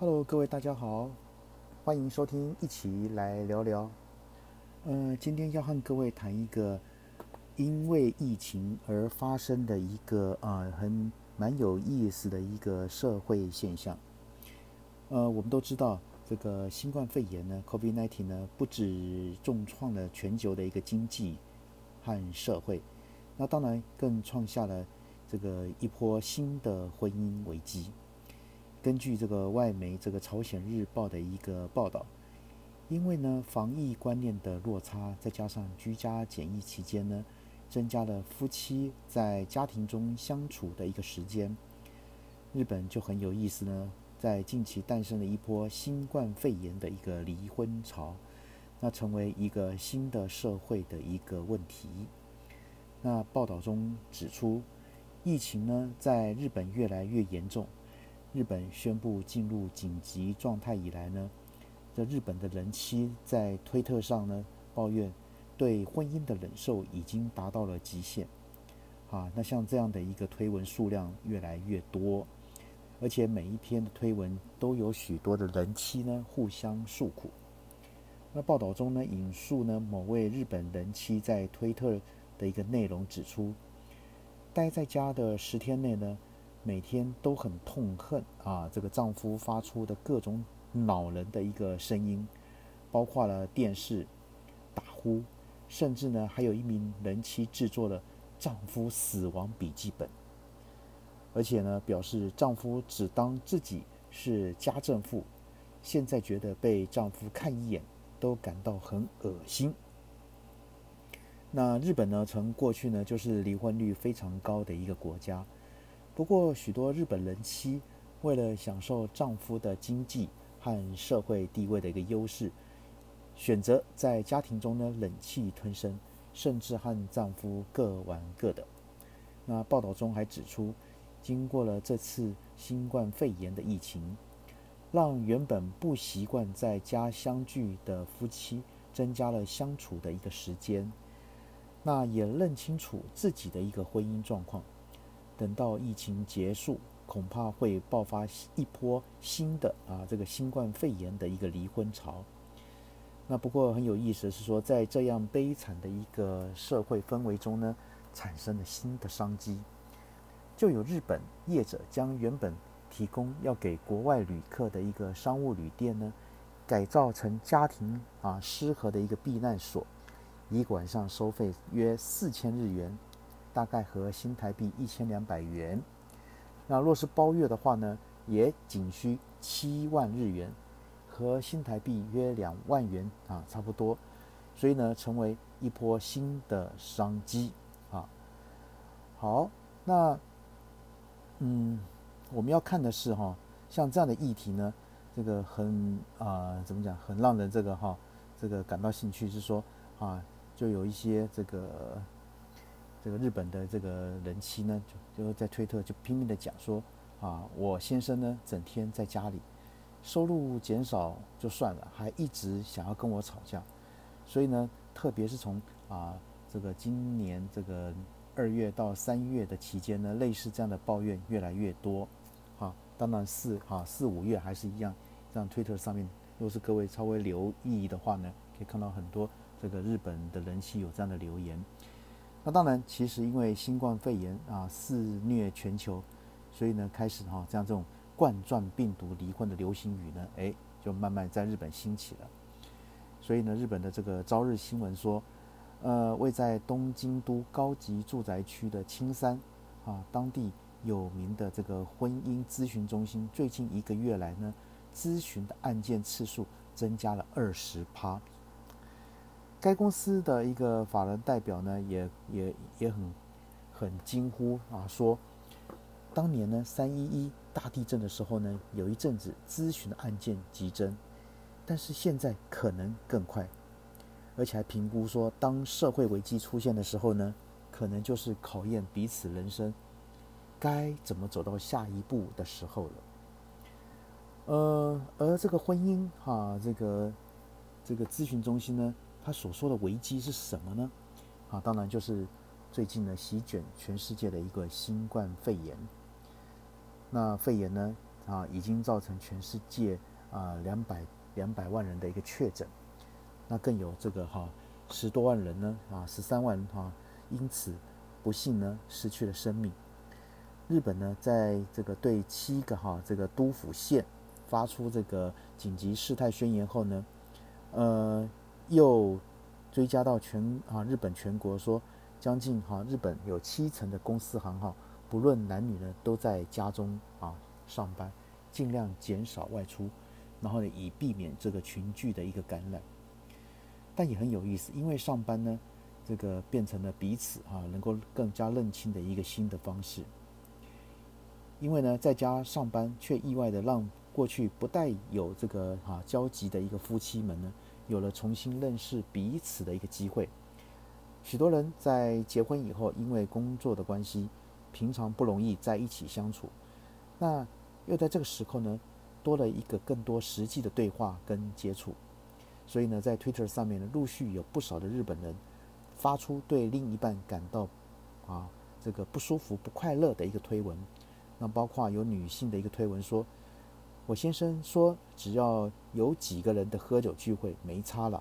Hello，各位大家好，欢迎收听，一起来聊聊。嗯，今天要和各位谈一个因为疫情而发生的一个啊，很蛮有意思的一个社会现象。呃，我们都知道，这个新冠肺炎呢，COVID-19 呢，不止重创了全球的一个经济和社会，那当然更创下了这个一波新的婚姻危机。根据这个外媒这个朝鲜日报的一个报道，因为呢防疫观念的落差，再加上居家检疫期间呢，增加了夫妻在家庭中相处的一个时间。日本就很有意思呢，在近期诞生了一波新冠肺炎的一个离婚潮，那成为一个新的社会的一个问题。那报道中指出，疫情呢在日本越来越严重。日本宣布进入紧急状态以来呢，这日本的人妻在推特上呢抱怨，对婚姻的忍受已经达到了极限。啊，那像这样的一个推文数量越来越多，而且每一篇的推文都有许多的人妻呢互相诉苦。那报道中呢引述呢某位日本人妻在推特的一个内容指出，待在家的十天内呢。每天都很痛恨啊，这个丈夫发出的各种恼人的一个声音，包括了电视打呼，甚至呢还有一名人妻制作了丈夫死亡笔记本，而且呢表示丈夫只当自己是家政妇，现在觉得被丈夫看一眼都感到很恶心。那日本呢，从过去呢就是离婚率非常高的一个国家。不过，许多日本人妻为了享受丈夫的经济和社会地位的一个优势，选择在家庭中呢忍气吞声，甚至和丈夫各玩各的。那报道中还指出，经过了这次新冠肺炎的疫情，让原本不习惯在家相聚的夫妻增加了相处的一个时间，那也认清楚自己的一个婚姻状况。等到疫情结束，恐怕会爆发一波新的啊，这个新冠肺炎的一个离婚潮。那不过很有意思是说，在这样悲惨的一个社会氛围中呢，产生了新的商机。就有日本业者将原本提供要给国外旅客的一个商务旅店呢，改造成家庭啊适合的一个避难所，一晚上收费约四千日元。大概和新台币一千两百元，那若是包月的话呢，也仅需七万日元，和新台币约两万元啊，差不多。所以呢，成为一波新的商机啊。好，那嗯，我们要看的是哈，像这样的议题呢，这个很啊，怎么讲，很让人这个哈，这个感到兴趣，是说啊，就有一些这个。这个日本的这个人妻呢，就就在推特就拼命的讲说，啊，我先生呢整天在家里，收入减少就算了，还一直想要跟我吵架，所以呢，特别是从啊这个今年这个二月到三月的期间呢，类似这样的抱怨越来越多，啊，当然四啊四五月还是一样，这样推特上面，如果是各位稍微留意的话呢，可以看到很多这个日本的人妻有这样的留言。那当然，其实因为新冠肺炎啊肆虐全球，所以呢开始哈像这种冠状病毒离婚的流行语呢，哎，就慢慢在日本兴起了。所以呢，日本的这个朝日新闻说，呃，位在东京都高级住宅区的青山啊，当地有名的这个婚姻咨询中心，最近一个月来呢，咨询的案件次数增加了二十趴。该公司的一个法人代表呢，也也也很很惊呼啊，说当年呢三一一大地震的时候呢，有一阵子咨询的案件急增，但是现在可能更快，而且还评估说，当社会危机出现的时候呢，可能就是考验彼此人生该怎么走到下一步的时候了。呃，而这个婚姻哈，这个这个咨询中心呢。他所说的危机是什么呢？啊，当然就是最近呢席卷全世界的一个新冠肺炎。那肺炎呢，啊，已经造成全世界啊两百两百万人的一个确诊，那更有这个哈十多万人呢啊十三万哈，因此不幸呢失去了生命。日本呢，在这个对七个哈这个都府县发出这个紧急事态宣言后呢，呃，又追加到全啊日本全国说，将近哈日本有七成的公司行哈，不论男女呢，都在家中啊上班，尽量减少外出，然后呢，以避免这个群聚的一个感染。但也很有意思，因为上班呢，这个变成了彼此啊能够更加认清的一个新的方式。因为呢，在家上班却意外的让过去不带有这个哈交集的一个夫妻们呢，有了重新认识彼此的一个机会。许多人在结婚以后，因为工作的关系，平常不容易在一起相处。那又在这个时候呢，多了一个更多实际的对话跟接触。所以呢，在 Twitter 上面呢，陆续有不少的日本人发出对另一半感到啊这个不舒服、不快乐的一个推文。那包括有女性的一个推文说：“我先生说，只要有几个人的喝酒聚会，没差了。”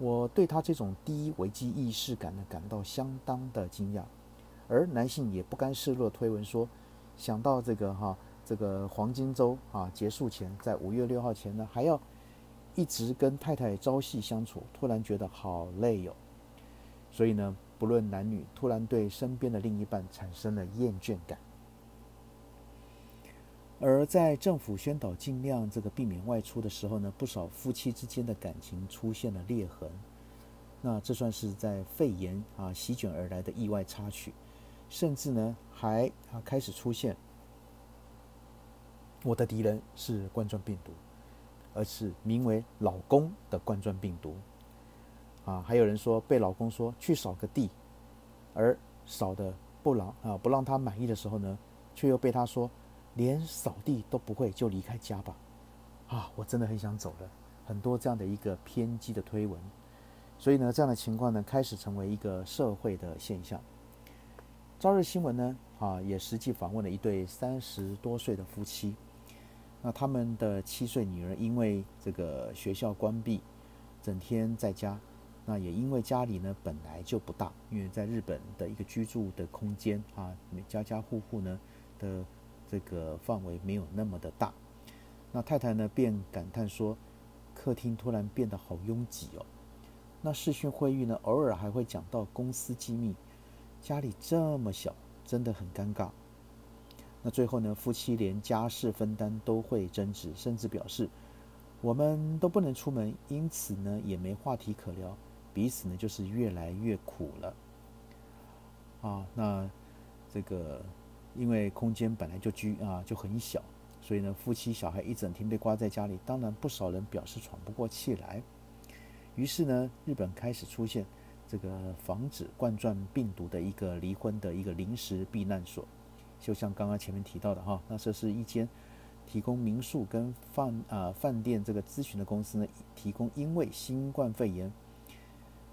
我对他这种低危机意识感呢，感到相当的惊讶。而男性也不甘示弱，推文说：“想到这个哈，这个黄金周啊结束前，在五月六号前呢，还要一直跟太太朝夕相处，突然觉得好累哟。”所以呢，不论男女，突然对身边的另一半产生了厌倦感。而在政府宣导尽量这个避免外出的时候呢，不少夫妻之间的感情出现了裂痕。那这算是在肺炎啊席卷而来的意外插曲，甚至呢还啊开始出现我的敌人是冠状病毒，而是名为老公的冠状病毒。啊，还有人说被老公说去扫个地，而扫的不让啊不让他满意的时候呢，却又被他说。连扫地都不会就离开家吧？啊，我真的很想走了。很多这样的一个偏激的推文，所以呢，这样的情况呢，开始成为一个社会的现象。朝日新闻呢，啊，也实际访问了一对三十多岁的夫妻。那他们的七岁女儿因为这个学校关闭，整天在家。那也因为家里呢本来就不大，因为在日本的一个居住的空间啊，每家家户户呢的。这个范围没有那么的大，那太太呢便感叹说：“客厅突然变得好拥挤哦。”那视讯会议呢，偶尔还会讲到公司机密。家里这么小，真的很尴尬。那最后呢，夫妻连家事分担都会争执，甚至表示我们都不能出门，因此呢也没话题可聊，彼此呢就是越来越苦了。啊，那这个。因为空间本来就居啊就很小，所以呢，夫妻小孩一整天被关在家里，当然不少人表示喘不过气来。于是呢，日本开始出现这个防止冠状病毒的一个离婚的一个临时避难所，就像刚刚前面提到的哈，那这是一间提供民宿跟饭啊饭店这个咨询的公司呢，提供因为新冠肺炎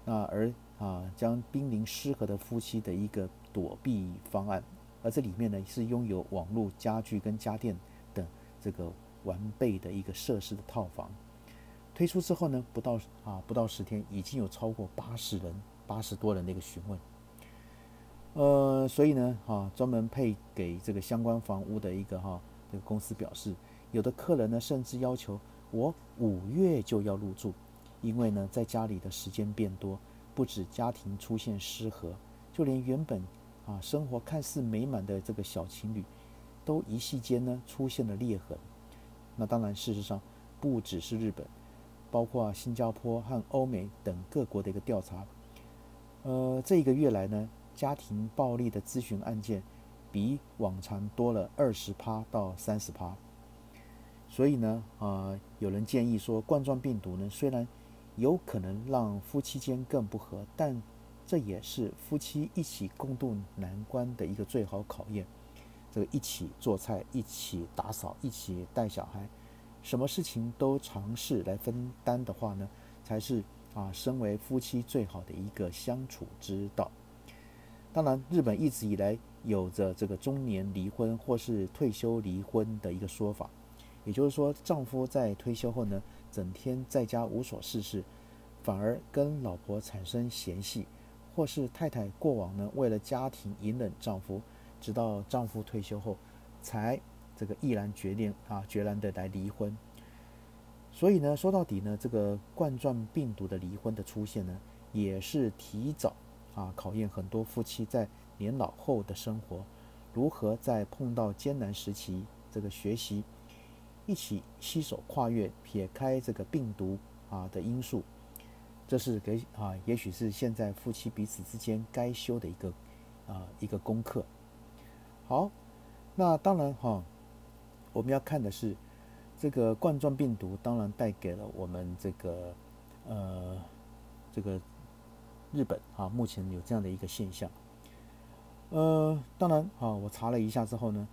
那而啊将濒临失和的夫妻的一个躲避方案。而这里面呢是拥有网络、家具跟家电等这个完备的一个设施的套房。推出之后呢，不到啊不到十天，已经有超过八十人、八十多人的一个询问。呃，所以呢，哈，专门配给这个相关房屋的一个哈这个公司表示，有的客人呢甚至要求我五月就要入住，因为呢在家里的时间变多，不止家庭出现失和，就连原本。啊，生活看似美满的这个小情侣，都一夕间呢出现了裂痕。那当然，事实上不只是日本，包括新加坡和欧美等各国的一个调查，呃，这一个月来呢，家庭暴力的咨询案件比往常多了二十趴到三十趴。所以呢，啊，有人建议说，冠状病毒呢虽然有可能让夫妻间更不和，但这也是夫妻一起共度难关的一个最好考验。这个一起做菜、一起打扫、一起带小孩，什么事情都尝试来分担的话呢，才是啊，身为夫妻最好的一个相处之道。当然，日本一直以来有着这个中年离婚或是退休离婚的一个说法，也就是说，丈夫在退休后呢，整天在家无所事事，反而跟老婆产生嫌隙，或是太太过往呢为了家庭隐忍丈夫，直到丈夫退休后，才这个毅然决定啊决然的来离婚。所以呢，说到底呢，这个冠状病毒的离婚的出现呢，也是提早啊考验很多夫妻在。年老后的生活，如何在碰到艰难时期，这个学习一起携手跨越，撇开这个病毒啊的因素，这是给啊，也许是现在夫妻彼此之间该修的一个啊一个功课。好，那当然哈，我们要看的是这个冠状病毒，当然带给了我们这个呃这个日本啊，目前有这样的一个现象。呃，当然啊，我查了一下之后呢，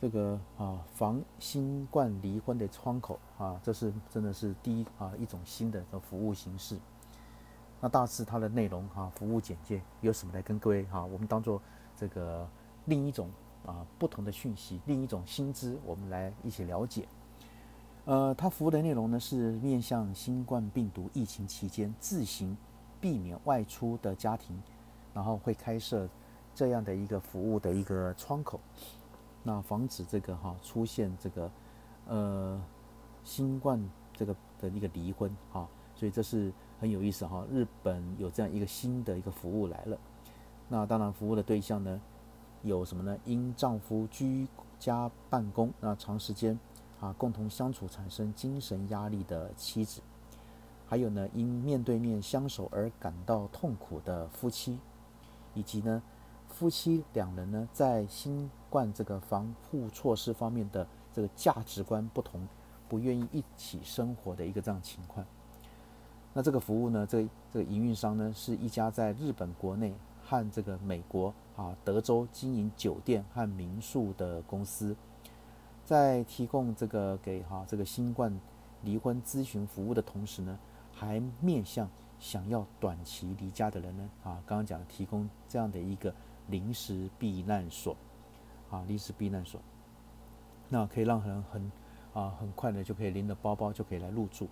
这个啊防新冠离婚的窗口啊，这是真的是第一啊一种新的的服务形式。那大致它的内容哈，服务简介有什么来跟各位哈，我们当做这个另一种啊不同的讯息，另一种薪资，我们来一起了解。呃，它服务的内容呢是面向新冠病毒疫情期间自行避免外出的家庭，然后会开设。这样的一个服务的一个窗口，那防止这个哈出现这个呃新冠这个的一个离婚哈，所以这是很有意思哈。日本有这样一个新的一个服务来了，那当然服务的对象呢有什么呢？因丈夫居家办公，那长时间啊共同相处产生精神压力的妻子，还有呢因面对面相守而感到痛苦的夫妻，以及呢。夫妻两人呢，在新冠这个防护措施方面的这个价值观不同，不愿意一起生活的一个这样情况。那这个服务呢，这个这个营运商呢，是一家在日本国内和这个美国啊德州经营酒店和民宿的公司，在提供这个给哈这个新冠离婚咨询服务的同时呢，还面向想要短期离家的人呢啊，刚刚讲提供这样的一个。临时避难所，啊，临时避难所，那可以让人很啊很快的就可以拎着包包就可以来入住。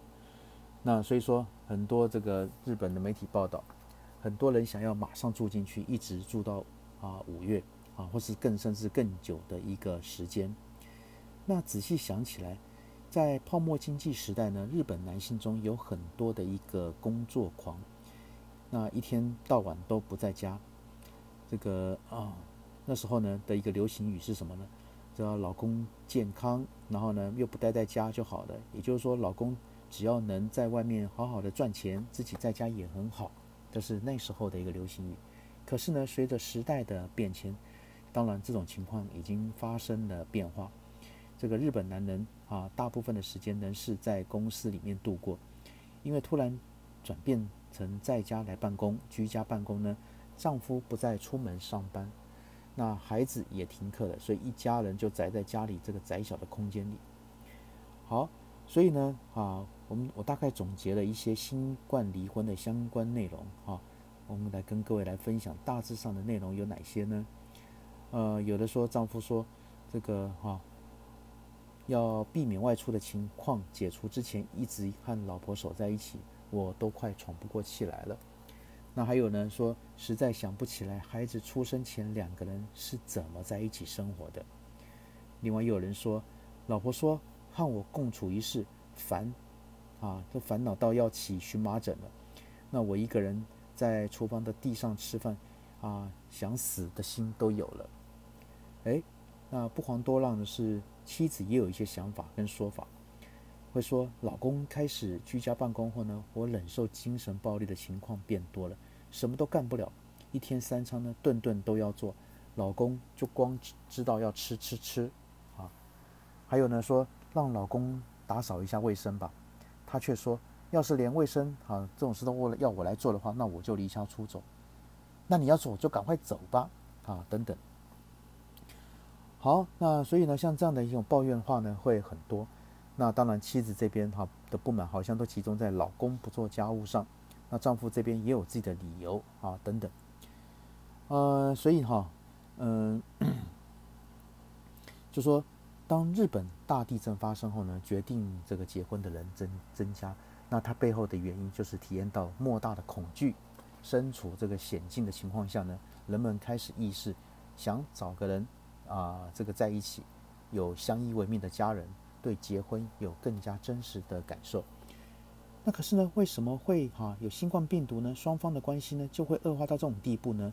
那所以说很多这个日本的媒体报道，很多人想要马上住进去，一直住到啊五月啊，或是更甚至更久的一个时间。那仔细想起来，在泡沫经济时代呢，日本男性中有很多的一个工作狂，那一天到晚都不在家。这个啊，那时候呢的一个流行语是什么呢？叫老公健康，然后呢又不待在家就好了。也就是说，老公只要能在外面好好的赚钱，自己在家也很好。这是那时候的一个流行语。可是呢，随着时代的变迁，当然这种情况已经发生了变化。这个日本男人啊，大部分的时间呢是在公司里面度过，因为突然转变成在家来办公，居家办公呢。丈夫不再出门上班，那孩子也停课了，所以一家人就宅在家里这个窄小的空间里。好，所以呢，啊，我们我大概总结了一些新冠离婚的相关内容，哈，我们来跟各位来分享大致上的内容有哪些呢？呃，有的说丈夫说这个哈，要避免外出的情况解除之前，一直和老婆守在一起，我都快喘不过气来了。那还有呢？说实在想不起来，孩子出生前两个人是怎么在一起生活的。另外有人说，老婆说和我共处一室烦，啊，都烦恼到要起荨麻疹了。那我一个人在厨房的地上吃饭，啊，想死的心都有了。哎，那不遑多让的是，妻子也有一些想法跟说法。会说，老公开始居家办公后呢，我忍受精神暴力的情况变多了，什么都干不了，一天三餐呢，顿顿都要做，老公就光知道要吃吃吃，啊，还有呢，说让老公打扫一下卫生吧，他却说，要是连卫生啊这种事都为了要我来做的话，那我就离家出走，那你要走就赶快走吧，啊等等。好，那所以呢，像这样的一种抱怨话呢，会很多。那当然，妻子这边哈的不满好像都集中在老公不做家务上，那丈夫这边也有自己的理由啊等等，呃，所以哈，嗯，就说当日本大地震发生后呢，决定这个结婚的人增增加，那它背后的原因就是体验到莫大的恐惧，身处这个险境的情况下呢，人们开始意识想找个人啊，这个在一起有相依为命的家人，对结婚有更加真实的感受。那可是呢，为什么会哈有新冠病毒呢？双方的关系呢就会恶化到这种地步呢？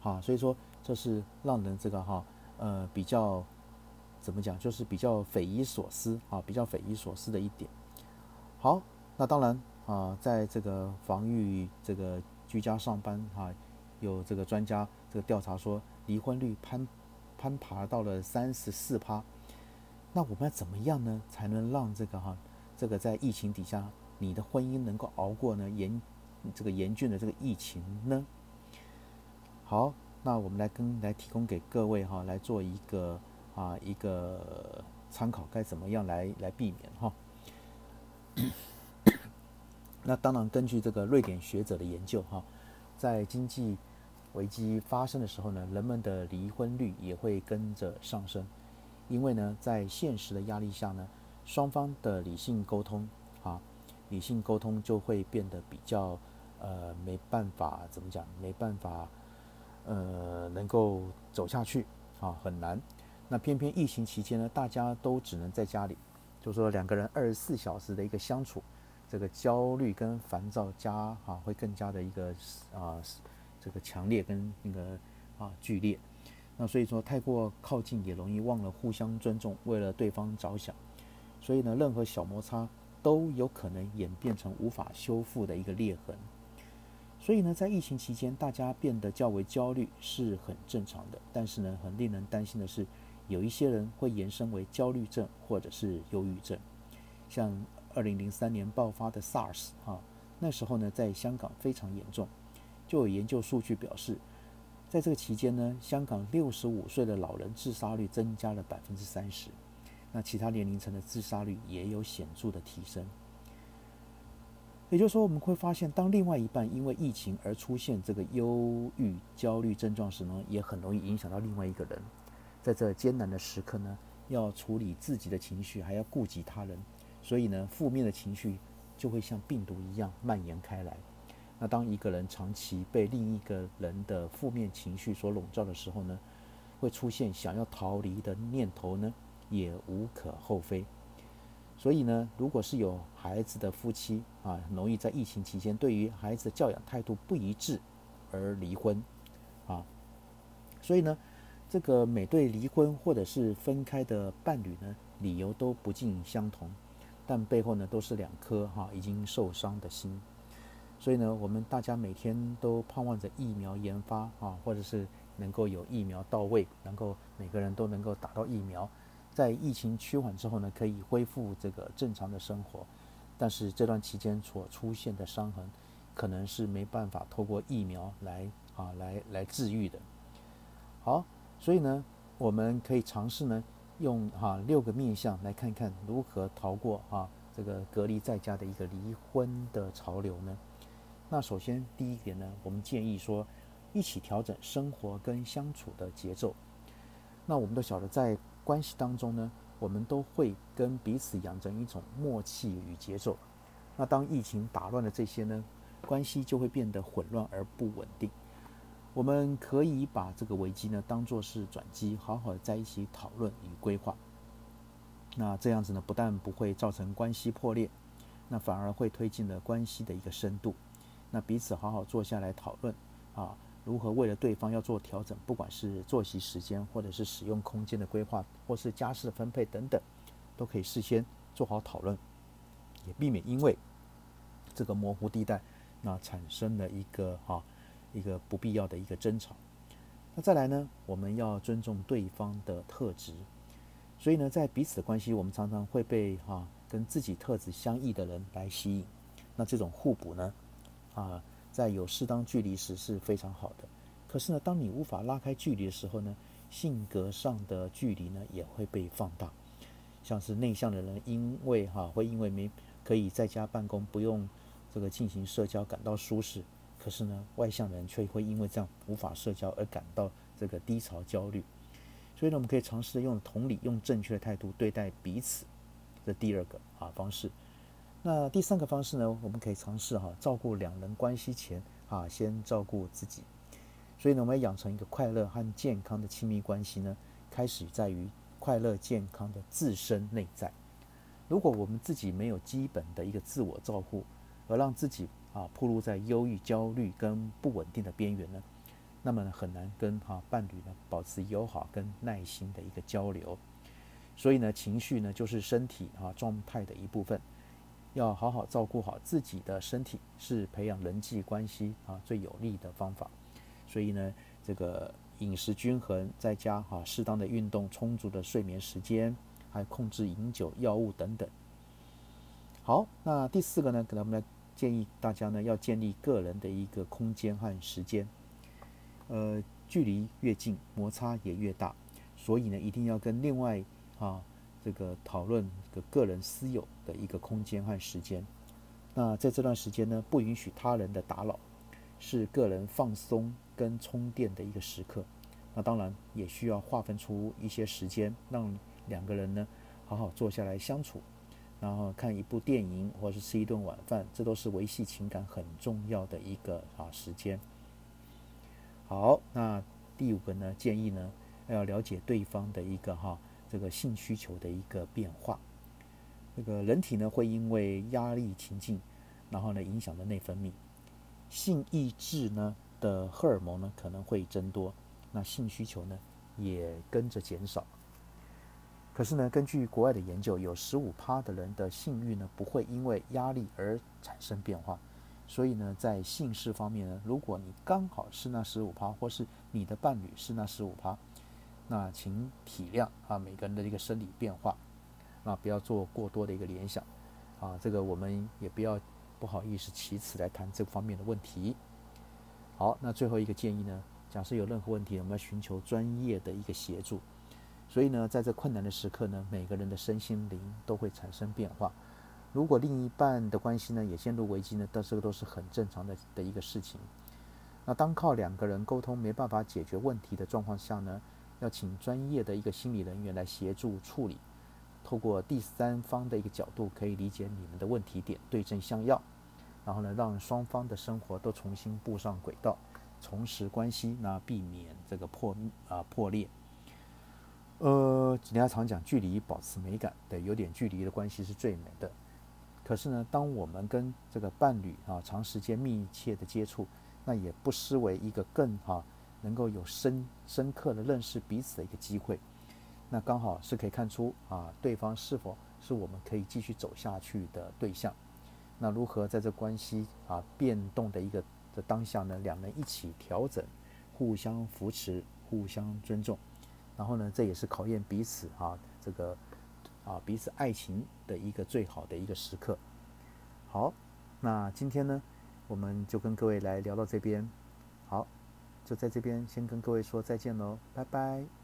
哈，所以说这是让人这个哈呃比较怎么讲，就是比较匪夷所思啊，比较匪夷所思的一点。好，那当然啊，在这个防御这个居家上班啊，有这个专家这个调查说，离婚率攀攀爬到了三十四趴。那我们要怎么样呢，才能让这个哈这个在疫情底下？你的婚姻能够熬过呢严这个严峻的这个疫情呢？好，那我们来跟来提供给各位哈来做一个啊一个参考，该怎么样来来避免哈？那当然，根据这个瑞典学者的研究哈，在经济危机发生的时候呢，人们的离婚率也会跟着上升，因为呢，在现实的压力下呢，双方的理性沟通啊。理性沟通就会变得比较，呃，没办法怎么讲，没办法，呃，能够走下去啊，很难。那偏偏疫情期间呢，大家都只能在家里，就说两个人二十四小时的一个相处，这个焦虑跟烦躁加啊，会更加的一个啊，这个强烈跟那个啊剧烈。那所以说，太过靠近也容易忘了互相尊重，为了对方着想。所以呢，任何小摩擦。都有可能演变成无法修复的一个裂痕，所以呢，在疫情期间，大家变得较为焦虑是很正常的。但是呢，很令人担心的是，有一些人会延伸为焦虑症或者是忧郁症。像二零零三年爆发的 SARS 啊，那时候呢，在香港非常严重，就有研究数据表示，在这个期间呢，香港六十五岁的老人自杀率增加了百分之三十。那其他年龄层的自杀率也有显著的提升，也就是说，我们会发现，当另外一半因为疫情而出现这个忧郁、焦虑症状时呢，也很容易影响到另外一个人。在这艰难的时刻呢，要处理自己的情绪，还要顾及他人，所以呢，负面的情绪就会像病毒一样蔓延开来。那当一个人长期被另一个人的负面情绪所笼罩的时候呢，会出现想要逃离的念头呢？也无可厚非，所以呢，如果是有孩子的夫妻啊，容易在疫情期间对于孩子的教养态度不一致而离婚啊。所以呢，这个每对离婚或者是分开的伴侣呢，理由都不尽相同，但背后呢，都是两颗哈已经受伤的心。所以呢，我们大家每天都盼望着疫苗研发啊，或者是能够有疫苗到位，能够每个人都能够打到疫苗。在疫情趋缓之后呢，可以恢复这个正常的生活，但是这段期间所出现的伤痕，可能是没办法透过疫苗来啊来来治愈的。好，所以呢，我们可以尝试呢，用哈六个面相来看看如何逃过啊这个隔离在家的一个离婚的潮流呢。那首先第一点呢，我们建议说，一起调整生活跟相处的节奏。那我们都晓得在关系当中呢，我们都会跟彼此养成一种默契与节奏。那当疫情打乱了这些呢，关系就会变得混乱而不稳定。我们可以把这个危机呢当做是转机，好好的在一起讨论与规划。那这样子呢，不但不会造成关系破裂，那反而会推进了关系的一个深度。那彼此好好坐下来讨论啊。如何为了对方要做调整，不管是作息时间，或者是使用空间的规划，或是家事分配等等，都可以事先做好讨论，也避免因为这个模糊地带，那产生了一个哈一个不必要的一个争吵。那再来呢，我们要尊重对方的特质，所以呢，在彼此关系，我们常常会被哈跟自己特质相异的人来吸引，那这种互补呢，啊。在有适当距离时是非常好的，可是呢，当你无法拉开距离的时候呢，性格上的距离呢也会被放大。像是内向的人，因为哈会因为没可以在家办公，不用这个进行社交感到舒适，可是呢，外向人却会因为这样无法社交而感到这个低潮、焦虑。所以呢，我们可以尝试用同理、用正确的态度对待彼此。这第二个啊方式。那第三个方式呢，我们可以尝试哈，照顾两人关系前啊，先照顾自己。所以呢，我们要养成一个快乐和健康的亲密关系呢，开始在于快乐健康的自身内在。如果我们自己没有基本的一个自我照顾，而让自己啊暴露在忧郁、焦虑跟不稳定的边缘呢，那么很难跟哈伴侣呢保持友好跟耐心的一个交流。所以呢，情绪呢就是身体啊状态的一部分，要好好照顾好自己的身体，是培养人际关系啊最有利的方法。所以呢，这个饮食均衡，再加哈适当的运动、充足的睡眠时间，还控制饮酒、药物等等。好，那第四个呢，可能我们来建议大家呢，要建立个人的一个空间和时间。呃，距离越近，摩擦也越大，所以呢，一定要跟另外啊这个讨论个个人私有的一个空间和时间。那在这段时间呢，不允许他人的打扰，是个人放松跟充电的一个时刻。那当然也需要划分出一些时间，让两个人呢好好坐下来相处。然后看一部电影，或是吃一顿晚饭，这都是维系情感很重要的一个啊时间。好，那第五个呢，建议呢要了解对方的一个哈这个性需求的一个变化。这个人体呢会因为压力情境，然后呢影响的内分泌，性抑制呢的荷尔蒙呢可能会增多，那性需求呢也跟着减少。可是呢，根据国外的研究，有十五趴的人的性欲呢不会因为压力而产生变化。所以呢，在性事方面呢，如果你刚好是那十五趴，或是你的伴侣是那十五趴，那请体谅啊每个人的一个生理变化，啊不要做过多的一个联想，啊这个我们也不要不好意思其次来谈这方面的问题。好，那最后一个建议呢，假设有任何问题，我们要寻求专业的一个协助。所以呢，在这困难的时刻呢，每个人的身心灵都会产生变化。如果另一半的关系呢也陷入危机呢，但这个都是很正常的的一个事情。那当靠两个人沟通没办法解决问题的状况下呢，要请专业的一个心理人员来协助处理，透过第三方的一个角度，可以理解你们的问题点，对症下药，然后呢，让双方的生活都重新步上轨道，重拾关系，那避免这个破啊破裂。呃，人家常讲距离保持美感，对，有点距离的关系是最美的。可是呢，当我们跟这个伴侣啊长时间密切的接触，那也不失为一个更哈能够有深深刻的认识彼此的一个机会。那刚好是可以看出啊对方是否是我们可以继续走下去的对象。那如何在这关系啊变动的一个的当下呢，两人一起调整，互相扶持，互相尊重。然后呢，这也是考验彼此啊，这个啊彼此爱情的一个最好的一个时刻。好，那今天呢，我们就跟各位来聊到这边。好，就在这边先跟各位说再见喽，拜拜。